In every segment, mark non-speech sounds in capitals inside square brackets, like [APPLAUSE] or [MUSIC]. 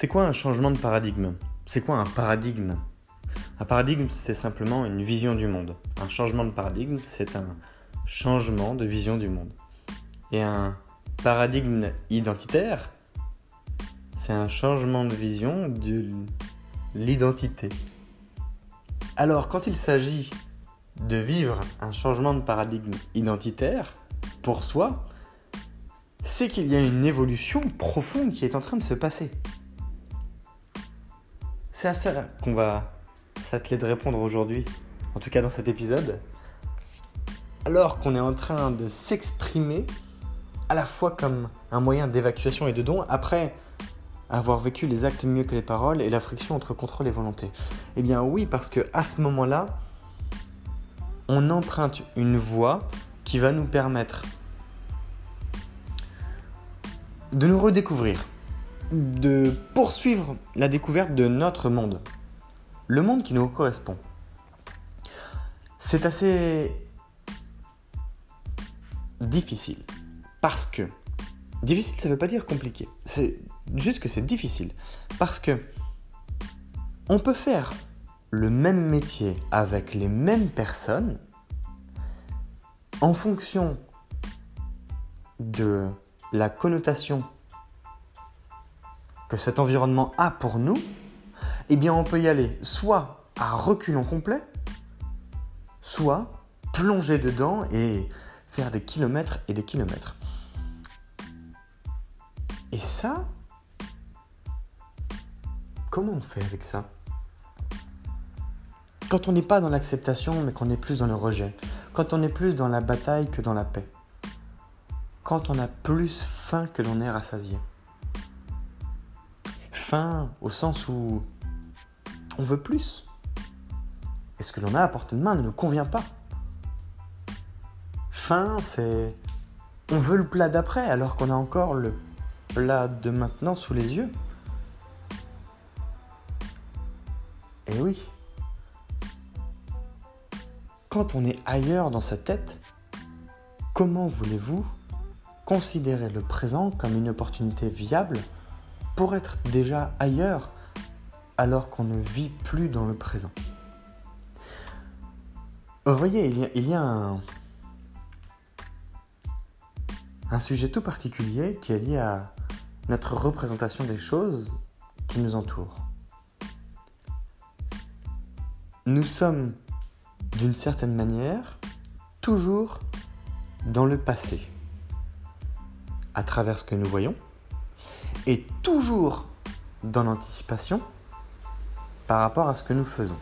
C'est quoi un changement de paradigme? C'est quoi un paradigme? Un paradigme, c'est simplement une vision du monde. Un changement de paradigme, c'est un changement de vision du monde. Et un paradigme identitaire, c'est un changement de vision de l'identité. Alors, quand il s'agit de vivre un changement de paradigme identitaire pour soi, c'est qu'il y a une évolution profonde qui est en train de se passer. C'est à ça qu'on va s'atteler de répondre aujourd'hui, en tout cas dans cet épisode. Alors qu'on est en train de s'exprimer à la fois comme un moyen d'évacuation et de don, après avoir vécu les actes mieux que les paroles et la friction entre contrôle et volonté. Eh bien oui, parce que à ce moment-là, on emprunte une voie qui va nous permettre de nous redécouvrir, de poursuivre la découverte de notre monde, le monde qui nous correspond. C'est assez difficile. Parce que difficile ça veut pas dire compliqué, c'est juste que c'est difficile. Parce que on peut faire le même métier avec les mêmes personnes en fonction de la connotation que cet environnement a pour nous, eh bien on peut y aller soit à reculons complet, soit plonger dedans et faire des kilomètres et des kilomètres. Et ça, comment on fait avec ça? Quand on n'est pas dans l'acceptation, mais qu'on est plus dans le rejet. Quand on est plus dans la bataille que dans la paix. Quand on a plus faim que l'on est rassasié au sens où on veut plus. Et ce que l'on a à portée de main ne nous convient pas. Faim, c'est on veut le plat d'après alors qu'on a encore le plat de maintenant sous les yeux. Et oui. Quand on est ailleurs dans sa tête, comment voulez-vous considérer le présent comme une opportunité viable pour être déjà ailleurs alors qu'on ne vit plus dans le présent. Vous voyez, il y a, un, un sujet tout particulier qui est lié à notre représentation des choses qui nous entourent. Nous sommes, d'une certaine manière, toujours dans le passé, à travers ce que nous voyons, et toujours dans l'anticipation par rapport à ce que nous faisons.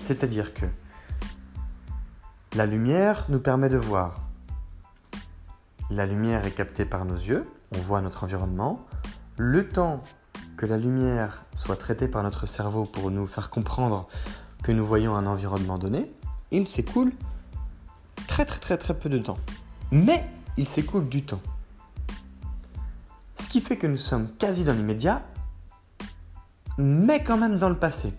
C'est-à-dire que la lumière nous permet de voir. La lumière est captée par nos yeux, on voit notre environnement. Le temps que la lumière soit traitée par notre cerveau pour nous faire comprendre que nous voyons un environnement donné, il s'écoule très très très très peu de temps. Mais il s'écoule du temps. Qui fait que nous sommes quasi dans l'immédiat, mais quand même dans le passé.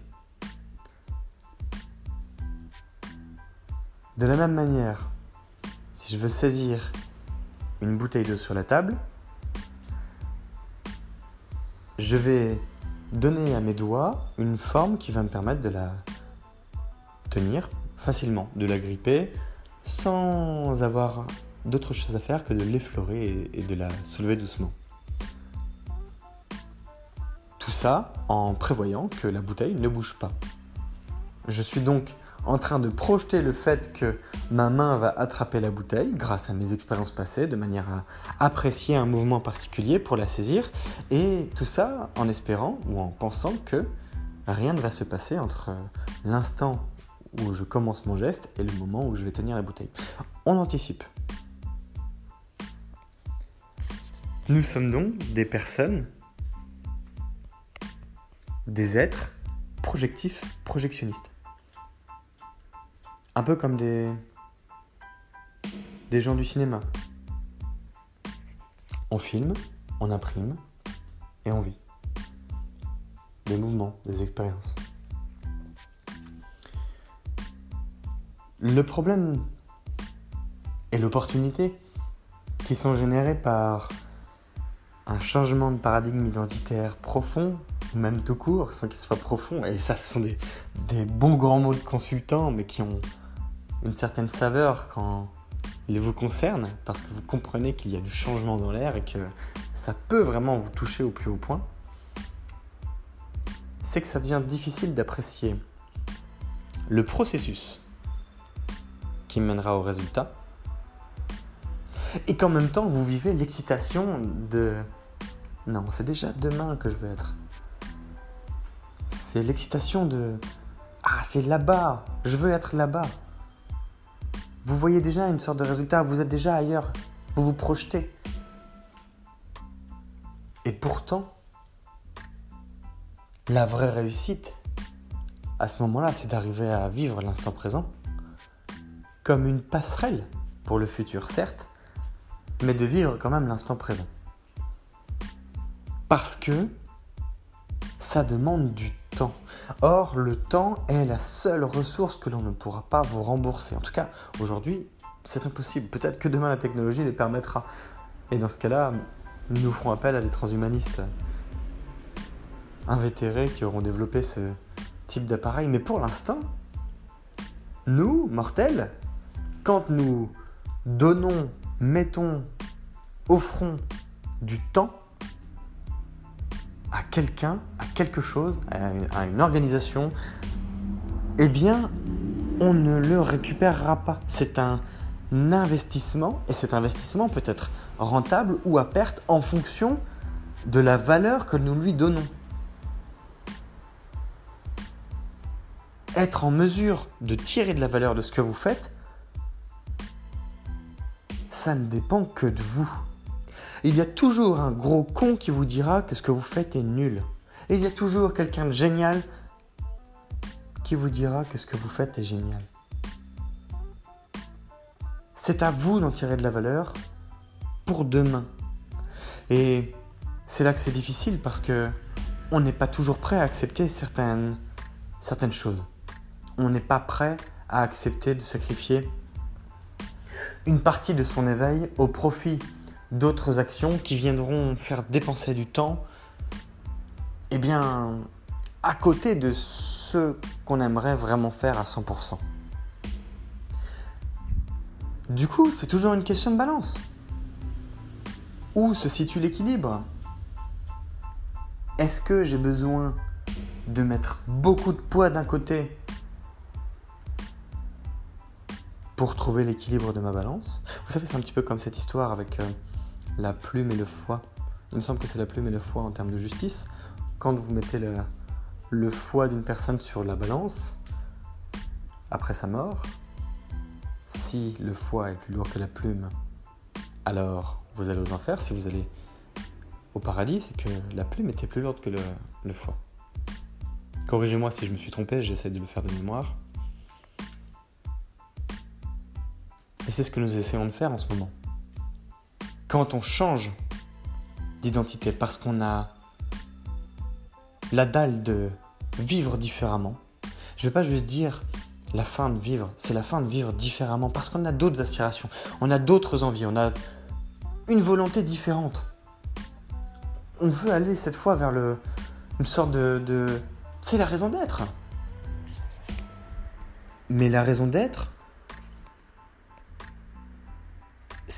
De la même manière, si je veux saisir une bouteille d'eau sur la table, je vais donner à mes doigts une forme qui va me permettre de la tenir facilement, de la gripper sans avoir d'autre chose à faire que de l'effleurer et de la soulever doucement. Ça en prévoyant que la bouteille ne bouge pas. Je suis donc en train de projeter le fait que ma main va attraper la bouteille grâce à mes expériences passées de manière à apprécier un mouvement particulier pour la saisir et tout ça en espérant ou en pensant que rien ne va se passer entre l'instant où je commence mon geste et le moment où je vais tenir la bouteille. On anticipe. Nous sommes donc des personnes, des êtres projectifs, projectionnistes. Un peu comme des, des gens du cinéma. On filme, on imprime et on vit. Des mouvements, des expériences. Le problème et l'opportunité qui sont générés par un changement de paradigme identitaire profond, même tout court, sans qu'il soit profond, et ça ce sont des, des bons grands mots de consultants, mais qui ont une certaine saveur quand il vous concerne, parce que vous comprenez qu'il y a du changement dans l'air et que ça peut vraiment vous toucher au plus haut point, c'est que ça devient difficile d'apprécier le processus qui mènera au résultat, et qu'en même temps vous vivez l'excitation de non, c'est déjà demain que je veux être. C'est l'excitation de ah, c'est là-bas, je veux être là-bas. Vous voyez déjà une sorte de résultat, vous êtes déjà ailleurs, vous vous projetez. Et pourtant, la vraie réussite, à ce moment-là, c'est d'arriver à vivre l'instant présent comme une passerelle pour le futur, certes, mais de vivre quand même l'instant présent. Parce que ça demande du temps. Or, le temps est la seule ressource que l'on ne pourra pas vous rembourser. En tout cas, aujourd'hui, c'est impossible. Peut-être que demain, la technologie les permettra. Et dans ce cas-là, nous ferons appel à des transhumanistes invétérés qui auront développé ce type d'appareil. Mais pour l'instant, nous, mortels, quand nous donnons, mettons, offrons du temps, à quelqu'un, à quelque chose, à une, organisation, eh bien, on ne le récupérera pas. C'est un investissement et cet investissement peut être rentable ou à perte en fonction de la valeur que nous lui donnons. Être en mesure de tirer de la valeur de ce que vous faites, ça ne dépend que de vous. Il y a toujours un gros con qui vous dira que ce que vous faites est nul. Et il y a toujours quelqu'un de génial qui vous dira que ce que vous faites est génial. C'est à vous d'en tirer de la valeur pour demain. Et c'est là que c'est difficile parce que on n'est pas toujours prêt à accepter certaines, certaines choses. On n'est pas prêt à accepter de sacrifier une partie de son éveil au profit d'autres actions qui viendront faire dépenser du temps, eh bien, à côté de ce qu'on aimerait vraiment faire à 100%. Du coup, c'est toujours une question de balance. Où se situe l'équilibre? Est-ce que j'ai besoin de mettre beaucoup de poids d'un côté pour trouver l'équilibre de ma balance? Vous savez, c'est un petit peu comme cette histoire avec euh, la plume et le foie. il me semble que c'est la plume et le foie en termes de justice. Quand vous mettez le, foie d'une personne sur la balance, après sa mort, si le foie est plus lourd que la plume, alors vous allez aux enfers. Si vous allez au paradis, c'est que la plume était plus lourde que le, le foie. Corrigez-moi si je me suis trompé, j'essaie de le faire de mémoire. Et c'est ce que nous essayons de faire en ce moment. Quand on change d'identité parce qu'on a la dalle de vivre différemment, je ne vais pas juste dire la fin de vivre, c'est la fin de vivre différemment parce qu'on a d'autres aspirations, on a d'autres envies, on a une volonté différente. On veut aller cette fois vers le, une sorte de, de... C'est la raison d'être. Mais la raison d'être,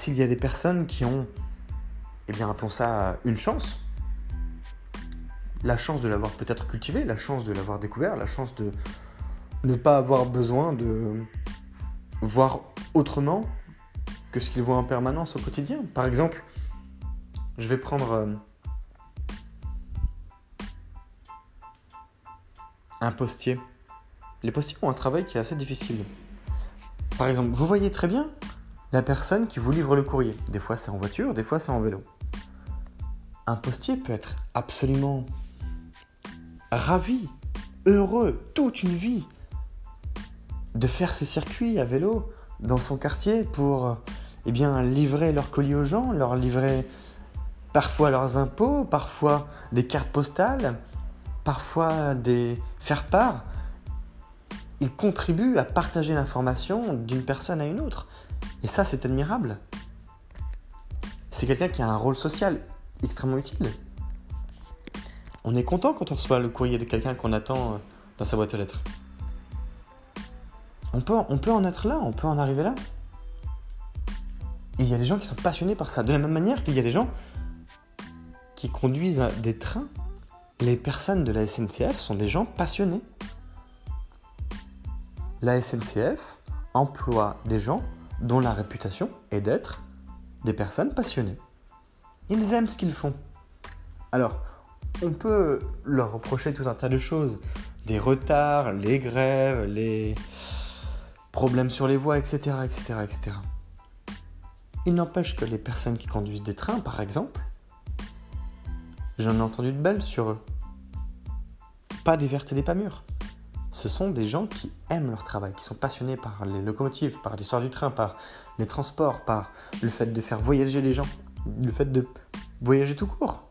s'il y a des personnes qui ont, eh bien, appelons ça une chance, la chance de l'avoir peut-être cultivé, la chance de l'avoir découvert, la chance de ne pas avoir besoin de voir autrement que ce qu'ils voient en permanence au quotidien. Par exemple, je vais prendre euh, un postier. Les postiers ont un travail qui est assez difficile. Par exemple, vous voyez très bien la personne qui vous livre le courrier. Des fois c'est en voiture, des fois c'est en vélo. Un postier peut être absolument ravi, heureux, toute une vie, de faire ses circuits à vélo dans son quartier pour eh livrer leurs colis aux gens, leur livrer parfois leurs impôts, parfois des cartes postales, parfois des faire-part. Ils contribuent à partager l'information d'une personne à une autre. Et ça, c'est admirable. C'est quelqu'un qui a un rôle social extrêmement utile. On est content quand on reçoit le courrier de quelqu'un qu'on attend euh, dans sa boîte aux lettres. On peut, on peut en être là, on peut en arriver là. il y a des gens qui sont passionnés par ça. De la même manière qu'il y a des gens qui conduisent des trains. Les personnes de la SNCF sont des gens passionnés. La SNCF emploie des gens dont la réputation est d'être des personnes passionnées. Ils aiment ce qu'ils font. Alors, on peut leur reprocher tout un tas de choses. Des retards, les grèves, les problèmes sur les voies, etc. etc., etc. Il n'empêche que les personnes qui conduisent des trains, par exemple, j'en ai entendu de belles sur eux. Pas des vertes et des pas mûres ce sont des gens qui aiment leur travail, qui sont passionnés par les locomotives, par l'histoire du train, par les transports, par le fait de faire voyager les gens, le fait de voyager tout court.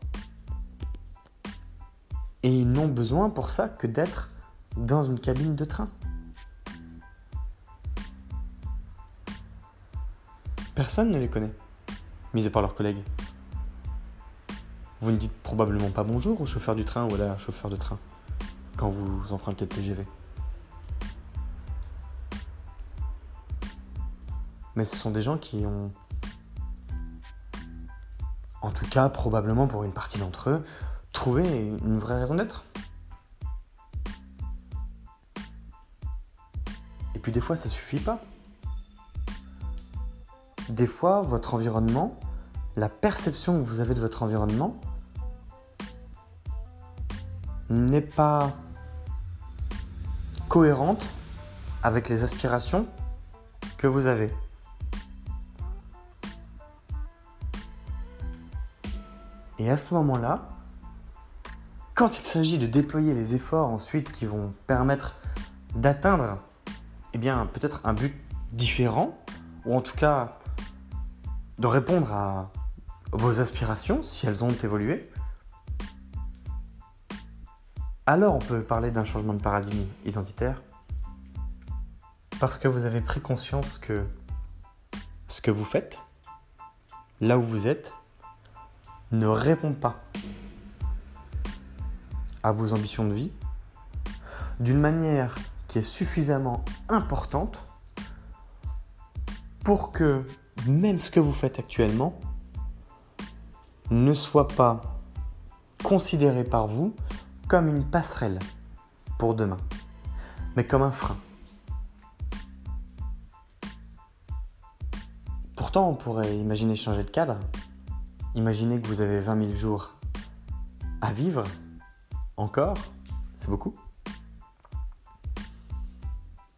Et ils n'ont besoin pour ça que d'être dans une cabine de train. Personne ne les connaît, mis à part leurs collègues. Vous ne dites probablement pas bonjour au chauffeur du train ou à la chauffeur de train quand vous empruntez le TGV. Mais ce sont des gens qui ont, en tout cas probablement pour une partie d'entre eux, trouvé une vraie raison d'être. Et puis des fois ça suffit pas. Des fois votre environnement, la perception que vous avez de votre environnement n'est pas cohérente avec les aspirations que vous avez. Et à ce moment-là, quand il s'agit de déployer les efforts ensuite qui vont permettre d'atteindre eh bien peut-être un but différent ou en tout cas de répondre à vos aspirations si elles ont évolué, alors on peut parler d'un changement de paradigme identitaire? Parce que vous avez pris conscience que ce que vous faites, là où vous êtes, ne répond pas à vos ambitions de vie d'une manière qui est suffisamment importante pour que même ce que vous faites actuellement ne soit pas considéré par vous comme une passerelle pour demain, mais comme un frein. Pourtant, on pourrait imaginer changer de cadre, imaginez que vous avez 20 000 jours à vivre encore, c'est beaucoup,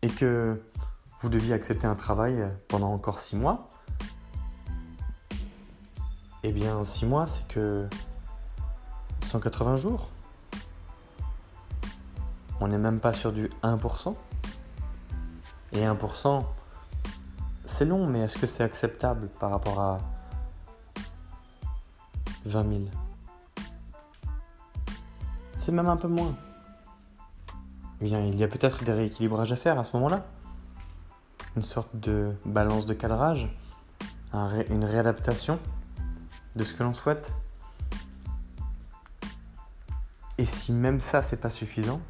et que vous deviez accepter un travail pendant encore 6 mois, eh bien 6 mois c'est que 180 jours. On n'est même pas sur du 1%. Et 1%, c'est long, mais est-ce que c'est acceptable par rapport à 20 000 C'est même un peu moins. Eh bien, il y a peut-être des rééquilibrages à faire à ce moment-là. Une sorte de balance de cadrage, une réadaptation de ce que l'on souhaite. Et si même ça, c'est pas suffisant,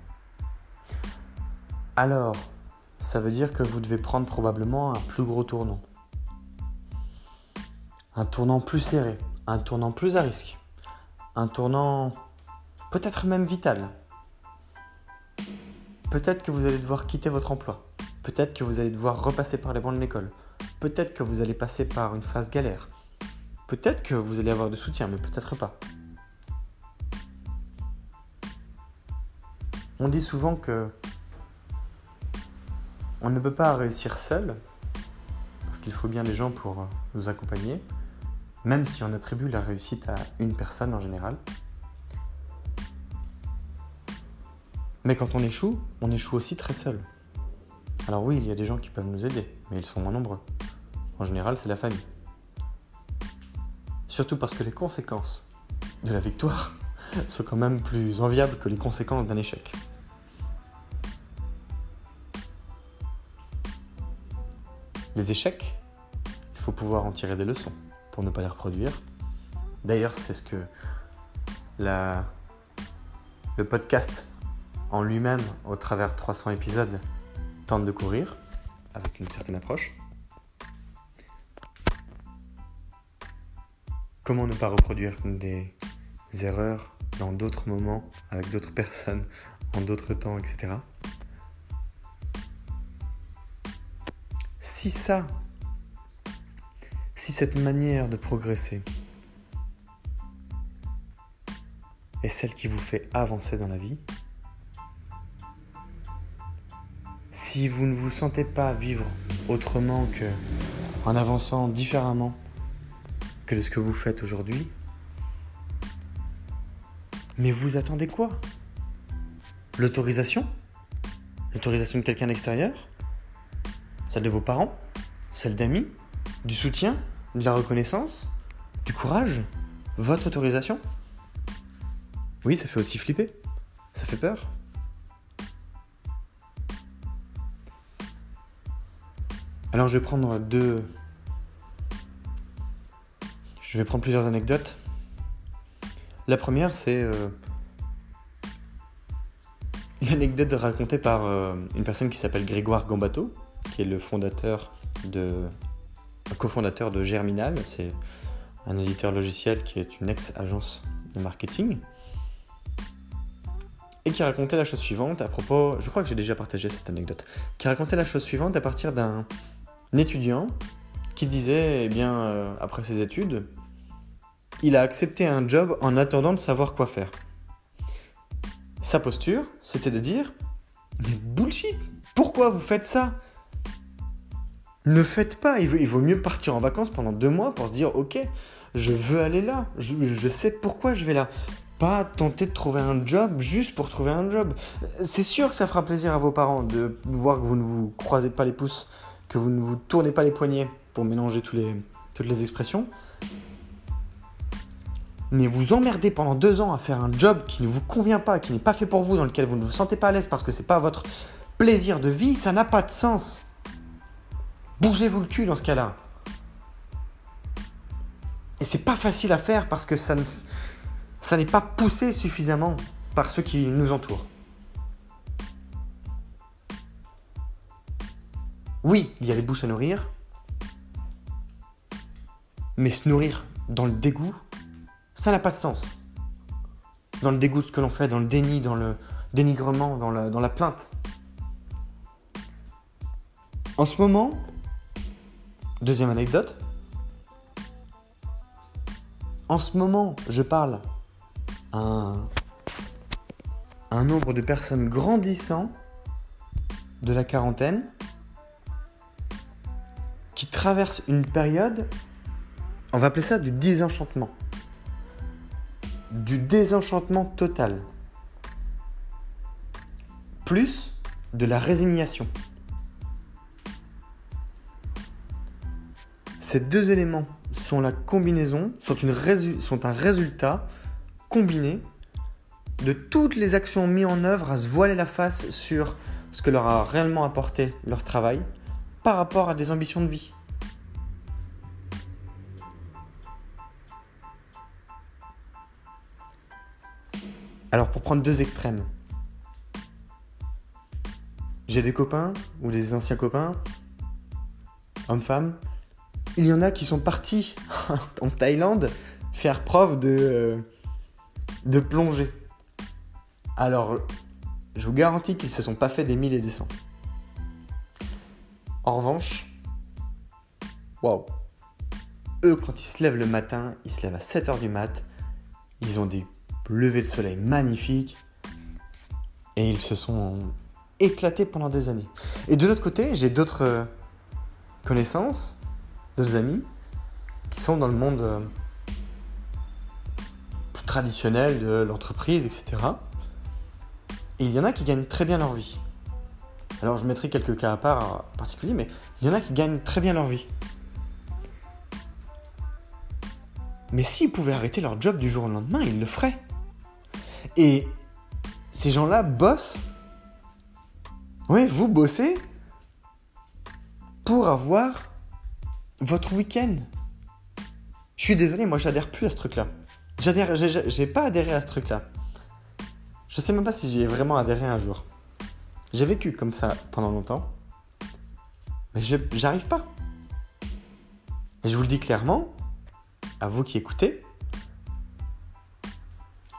alors ça veut dire que vous devez prendre probablement un plus gros tournant. Un tournant plus serré, un tournant plus à risque, un tournant peut-être même vital. Peut-être que vous allez devoir quitter votre emploi, peut-être que vous allez devoir repasser par les bancs de l'école, peut-être que vous allez passer par une phase galère, peut-être que vous allez avoir de soutien, mais peut-être pas. On dit souvent que on ne peut pas réussir seul, parce qu'il faut bien des gens pour nous accompagner, même si on attribue la réussite à une personne en général. Mais quand on échoue, on échoue aussi très seul. Alors oui, il y a des gens qui peuvent nous aider, mais ils sont moins nombreux. En général, c'est la famille. Surtout parce que les conséquences de la victoire [LAUGHS] sont quand même plus enviables que les conséquences d'un échec. Les échecs, il faut pouvoir en tirer des leçons pour ne pas les reproduire. D'ailleurs, c'est ce que le podcast en lui-même, au travers de 300 épisodes, tente de courir avec une certaine approche. Comment ne pas reproduire des erreurs dans d'autres moments, avec d'autres personnes, en d'autres temps, etc. si ça, si cette manière de progresser est celle qui vous fait avancer dans la vie, si vous ne vous sentez pas vivre autrement que en avançant différemment que de ce que vous faites aujourd'hui, mais vous attendez quoi? L'autorisation? L'autorisation de quelqu'un d'extérieur? Celle de vos parents, celle d'amis, du soutien, de la reconnaissance, du courage, votre autorisation? Oui, ça fait aussi flipper. Ça fait peur. Alors je vais prendre deux... Je vais prendre plusieurs anecdotes. La première, c'est euh, l'anecdote racontée par euh, une personne qui s'appelle Grégoire Gambato, qui est le fondateur de, cofondateur de Germinal. C'est un éditeur logiciel qui est une ex-agence de marketing. Et qui racontait la chose suivante à propos, je crois que j'ai déjà partagé cette anecdote, qui racontait la chose suivante à partir d'un étudiant qui disait, eh bien, euh, après ses études, il a accepté un job en attendant de savoir quoi faire. Sa posture, c'était de dire, mais bullshit, pourquoi vous faites ça? Ne faites pas. Il vaut, mieux partir en vacances pendant deux mois pour se dire ok, je veux aller là. Je, sais pourquoi je vais là. Pas tenter de trouver un job juste pour trouver un job. C'est sûr que ça fera plaisir à vos parents de voir que vous ne vous croisez pas les pouces, que vous ne vous tournez pas les poignets pour mélanger toutes les expressions. Mais vous emmerdez pendant deux ans à faire un job qui ne vous convient pas, qui n'est pas fait pour vous, dans lequel vous ne vous sentez pas à l'aise parce que c'est pas votre plaisir de vie, ça n'a pas de sens. Bougez-vous le cul dans ce cas-là. Et c'est pas facile à faire parce que ça, n'est pas poussé suffisamment par ceux qui nous entourent. Oui, il y a des bouches à nourrir, mais se nourrir dans le dégoût, ça n'a pas de sens. Dans le dégoût de ce que l'on fait, dans le déni, dans le dénigrement, dans la plainte. En ce moment, Deuxième anecdote. En ce moment, je parle à un, nombre de personnes grandissant de la quarantaine qui traversent une période, on va appeler ça du désenchantement. Du désenchantement total. Plus de la résignation. Ces deux éléments sont la combinaison, sont, un résultat combiné de toutes les actions mises en œuvre à se voiler la face sur ce que leur a réellement apporté leur travail par rapport à des ambitions de vie. Alors pour prendre deux extrêmes, j'ai des copains ou des anciens copains, hommes-femmes, il y en a qui sont partis [LAUGHS] en Thaïlande faire preuve de, euh, de plongée. Alors, je vous garantis qu'ils se sont pas fait des mille et des cents. En revanche, waouh, eux, quand ils se lèvent le matin, ils se lèvent à 7h du mat, ils ont des levées de soleil magnifiques, et ils se sont éclatés pendant des années. Et de l'autre côté, j'ai d'autres euh, connaissances, amis, qui sont dans le monde euh, plus traditionnel de l'entreprise, etc. Et il y en a qui gagnent très bien leur vie. Alors je mettrai quelques cas à part particuliers, mais il y en a qui gagnent très bien leur vie. Mais s'ils pouvaient arrêter leur job du jour au lendemain, ils le feraient. Et ces gens-là bossent. Oui, vous bossez pour avoir votre week-end. Je suis désolé, moi j'adhère plus à ce truc-là. J'adhère, j'ai pas adhéré à ce truc-là. Je sais même pas si j'y ai vraiment adhéré un jour. J'ai vécu comme ça pendant longtemps, mais j'arrive pas. Et je vous le dis clairement, à vous qui écoutez,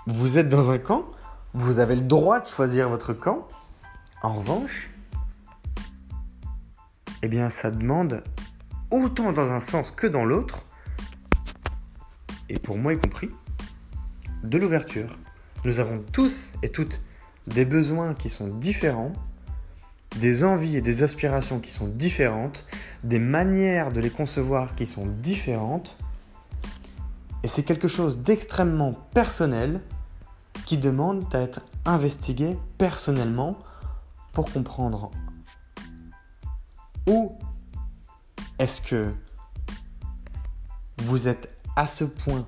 vous êtes dans un camp, vous avez le droit de choisir votre camp. En revanche, eh bien, ça demande autant dans un sens que dans l'autre, et pour moi y compris, de l'ouverture. Nous avons tous et toutes des besoins qui sont différents, des envies et des aspirations qui sont différentes, des manières de les concevoir qui sont différentes. Et c'est quelque chose d'extrêmement personnel qui demande à être investigué personnellement pour comprendre où est-ce que vous êtes à ce point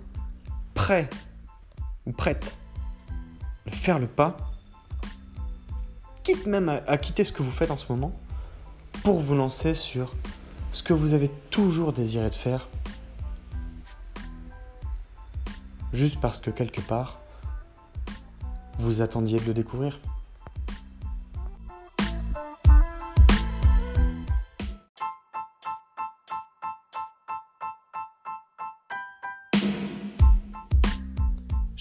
prêt ou prête faire le pas, quitte même à, quitter ce que vous faites en ce moment, pour vous lancer sur ce que vous avez toujours désiré de faire, juste parce que quelque part, vous attendiez de le découvrir?